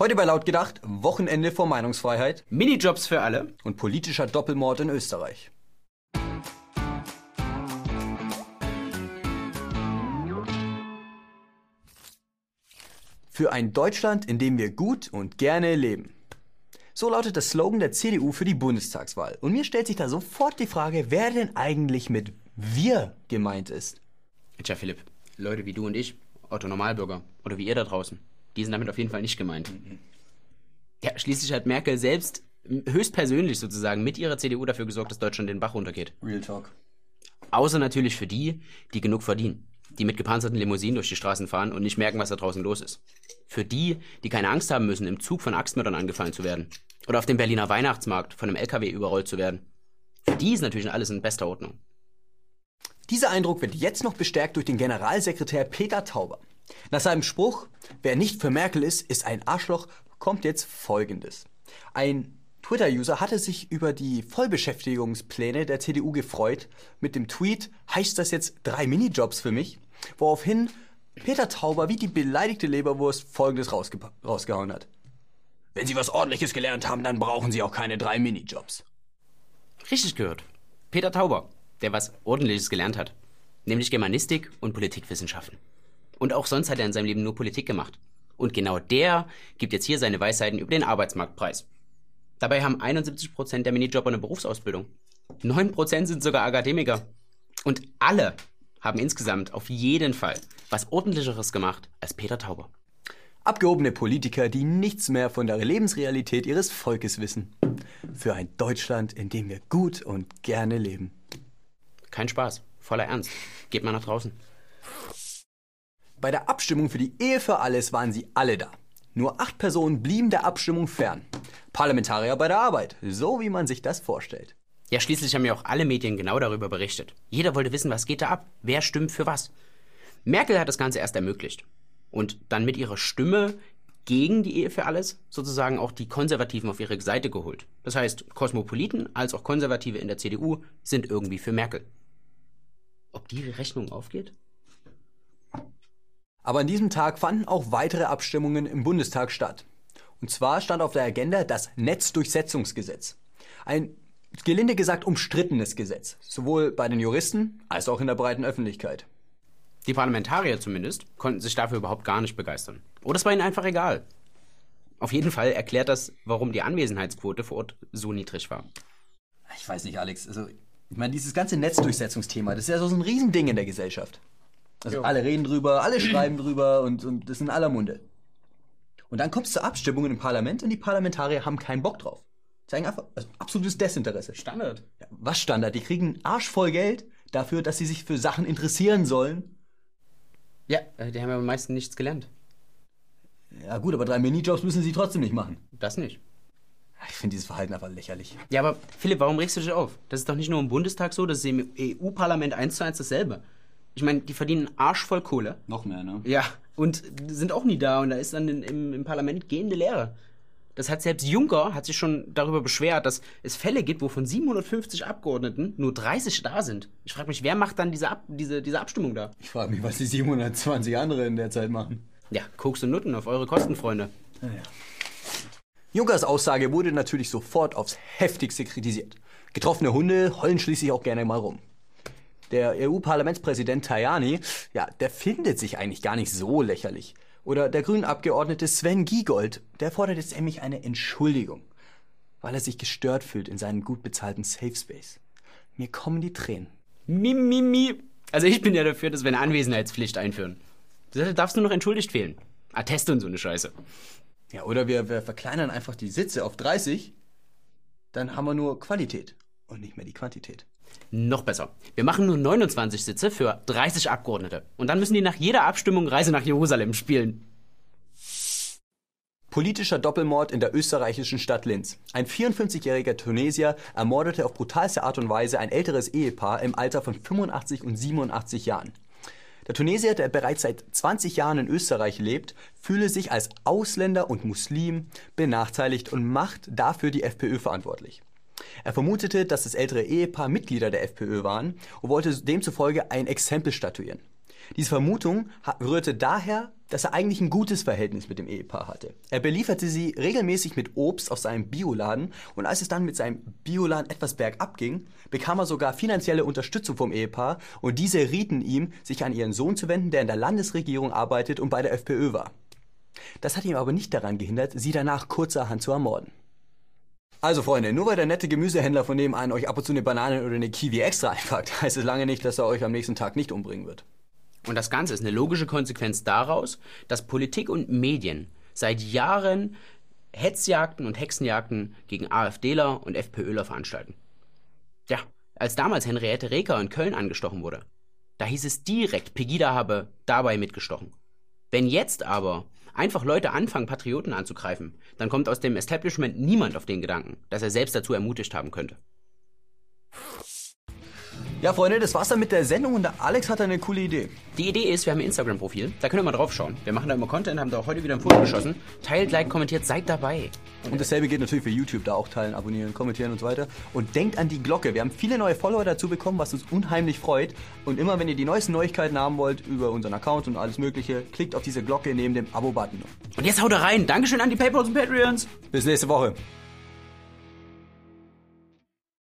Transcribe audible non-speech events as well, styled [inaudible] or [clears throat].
Heute bei Laut gedacht, Wochenende vor Meinungsfreiheit Minijobs für alle. und politischer Doppelmord in Österreich. Für ein Deutschland, in dem wir gut und gerne leben. So lautet das Slogan der CDU für die Bundestagswahl. Und mir stellt sich da sofort die Frage, wer denn eigentlich mit wir gemeint ist. Tja, Philipp, Leute wie du und ich, Otto Normalbürger, oder wie ihr da draußen, die sind damit auf jeden Fall nicht gemeint. Ja, schließlich hat Merkel selbst höchstpersönlich sozusagen mit ihrer CDU dafür gesorgt, dass Deutschland den Bach runtergeht. Real Talk. Außer natürlich für die, die genug verdienen. Die mit gepanzerten Limousinen durch die Straßen fahren und nicht merken, was da draußen los ist. Für die, die keine Angst haben müssen, im Zug von Axtmördern angefallen zu werden. Oder auf dem Berliner Weihnachtsmarkt von einem LKW überrollt zu werden. Für die ist natürlich alles in bester Ordnung. Dieser Eindruck wird jetzt noch bestärkt durch den Generalsekretär Peter Tauber. Nach seinem Spruch, wer nicht für Merkel ist, ist ein Arschloch, kommt jetzt Folgendes. Ein Twitter-User hatte sich über die Vollbeschäftigungspläne der CDU gefreut. Mit dem Tweet, heißt das jetzt drei Minijobs für mich? Woraufhin Peter Tauber wie die beleidigte Leberwurst Folgendes rausge rausgehauen hat. Wenn Sie was Ordentliches gelernt haben, dann brauchen Sie auch keine drei Minijobs. Richtig gehört. Peter Tauber, der was Ordentliches gelernt hat. Nämlich Germanistik und Politikwissenschaften. Und auch sonst hat er in seinem Leben nur Politik gemacht. Und genau der gibt jetzt hier seine Weisheiten über den Arbeitsmarktpreis. Dabei haben 71% der Minijobber eine Berufsausbildung. 9% sind sogar Akademiker. Und alle haben insgesamt auf jeden Fall was Ordentlicheres gemacht als Peter Tauber. Abgehobene Politiker, die nichts mehr von der Lebensrealität ihres Volkes wissen. Für ein Deutschland, in dem wir gut und gerne leben. Kein Spaß, voller Ernst. Geht mal nach draußen. Bei der Abstimmung für die Ehe für alles waren sie alle da. Nur acht Personen blieben der Abstimmung fern. Parlamentarier bei der Arbeit, so wie man sich das vorstellt. Ja, schließlich haben ja auch alle Medien genau darüber berichtet. Jeder wollte wissen, was geht da ab? Wer stimmt für was? Merkel hat das Ganze erst ermöglicht. Und dann mit ihrer Stimme gegen die Ehe für alles sozusagen auch die Konservativen auf ihre Seite geholt. Das heißt, Kosmopoliten als auch Konservative in der CDU sind irgendwie für Merkel. Ob die Rechnung aufgeht? Aber an diesem Tag fanden auch weitere Abstimmungen im Bundestag statt. Und zwar stand auf der Agenda das Netzdurchsetzungsgesetz. Ein gelinde gesagt umstrittenes Gesetz, sowohl bei den Juristen als auch in der breiten Öffentlichkeit. Die Parlamentarier zumindest konnten sich dafür überhaupt gar nicht begeistern. Oder es war ihnen einfach egal. Auf jeden Fall erklärt das, warum die Anwesenheitsquote vor Ort so niedrig war. Ich weiß nicht, Alex. Also, ich meine, dieses ganze Netzdurchsetzungsthema, das ist ja so ein Riesending in der Gesellschaft. Also Jo. alle reden drüber, alle [clears throat] schreiben drüber und, und das ist in aller Munde. Und dann kommt es zur Abstimmung im Parlament und die Parlamentarier haben keinen Bock drauf. Zeigen einfach also absolutes Desinteresse. Standard. Ja, was Standard? Die kriegen Arsch voll Geld dafür, dass sie sich für Sachen interessieren sollen. Ja, äh, die haben ja am meisten nichts gelernt. Ja gut, aber drei Minijobs müssen sie trotzdem nicht machen. Das nicht. Ich finde dieses Verhalten einfach lächerlich. Ja, aber Philipp, warum regst du dich auf? Das ist doch nicht nur im Bundestag so, das ist im EU-Parlament eins zu eins dasselbe. Ich meine, die verdienen Arsch voll Kohle. Noch mehr, ne? Ja, und sind auch nie da und da ist dann in, im, im Parlament gehende Leere. Das hat selbst Juncker hat sich schon darüber beschwert, dass es Fälle gibt, wo von 750 Abgeordneten nur 30 da sind. Ich frage mich, wer macht dann diese, Ab diese, diese Abstimmung da? Ich frage mich, was die 720 andere in der Zeit machen. Ja, Koks und Nutten auf eure Kosten, Freunde. Junkers Aussage wurde natürlich sofort aufs heftigste kritisiert. Getroffene Hunde heulen schließlich auch gerne mal rum. Der EU-Parlamentspräsident Tajani, ja, der findet sich eigentlich gar nicht so lächerlich. Oder der grünen Abgeordnete Sven Giegold, der fordert jetzt nämlich eine Entschuldigung, weil er sich gestört fühlt in seinem gut bezahlten Safe Space. Mir kommen die Tränen. Mi, mi, mi. Also ich bin ja dafür, dass wir eine Anwesenheitspflicht einführen. Da darfst du noch entschuldigt fehlen. Atteste und so eine Scheiße. Ja, oder wir, wir verkleinern einfach die Sitze auf 30, dann haben wir nur Qualität und nicht mehr die Quantität. Noch besser. Wir machen nur 29 Sitze für 30 Abgeordnete. Und dann müssen die nach jeder Abstimmung Reise nach Jerusalem spielen. Politischer Doppelmord in der österreichischen Stadt Linz. Ein 54-jähriger Tunesier ermordete auf brutalste Art und Weise ein älteres Ehepaar im Alter von 85 und 87 Jahren. Der Tunesier, der bereits seit 20 Jahren in Österreich lebt, fühle sich als Ausländer und Muslim benachteiligt und macht dafür die FPÖ verantwortlich. Er vermutete, dass das ältere Ehepaar Mitglieder der FPÖ waren und wollte demzufolge ein Exempel statuieren. Diese Vermutung rührte daher, dass er eigentlich ein gutes Verhältnis mit dem Ehepaar hatte. Er belieferte sie regelmäßig mit Obst aus seinem Bioladen und als es dann mit seinem Bioladen etwas bergab ging, bekam er sogar finanzielle Unterstützung vom Ehepaar und diese rieten ihm, sich an ihren Sohn zu wenden, der in der Landesregierung arbeitet und bei der FPÖ war. Das hat ihm aber nicht daran gehindert, sie danach kurzerhand zu ermorden. Also Freunde, nur weil der nette Gemüsehändler von nebenan euch ab und zu eine Banane oder eine Kiwi extra einpackt, [laughs] heißt es lange nicht, dass er euch am nächsten Tag nicht umbringen wird. Und das Ganze ist eine logische Konsequenz daraus, dass Politik und Medien seit Jahren Hetzjagden und Hexenjagden gegen AfDler und FPÖler veranstalten. Ja, als damals Henriette Reker in Köln angestochen wurde, da hieß es direkt, Pegida habe dabei mitgestochen. Wenn jetzt aber einfach Leute anfangen, Patrioten anzugreifen, dann kommt aus dem Establishment niemand auf den Gedanken, dass er selbst dazu ermutigt haben könnte. Ja, Freunde, das war's dann mit der Sendung und der Alex hat eine coole Idee. Die Idee ist, wir haben ein Instagram-Profil, da könnt ihr mal drauf schauen. Wir machen da immer Content, haben da auch heute wieder ein Foto geschossen. Teilt, like, kommentiert, seid dabei. Und dasselbe geht natürlich für YouTube, da auch teilen, abonnieren, kommentieren und so weiter. Und denkt an die Glocke. Wir haben viele neue Follower dazu bekommen, was uns unheimlich freut. Und immer, wenn ihr die neuesten Neuigkeiten haben wollt über unseren Account und alles mögliche, klickt auf diese Glocke neben dem Abo-Button. Und jetzt haut rein. Dankeschön an die Paypals und Patreons. Bis nächste Woche.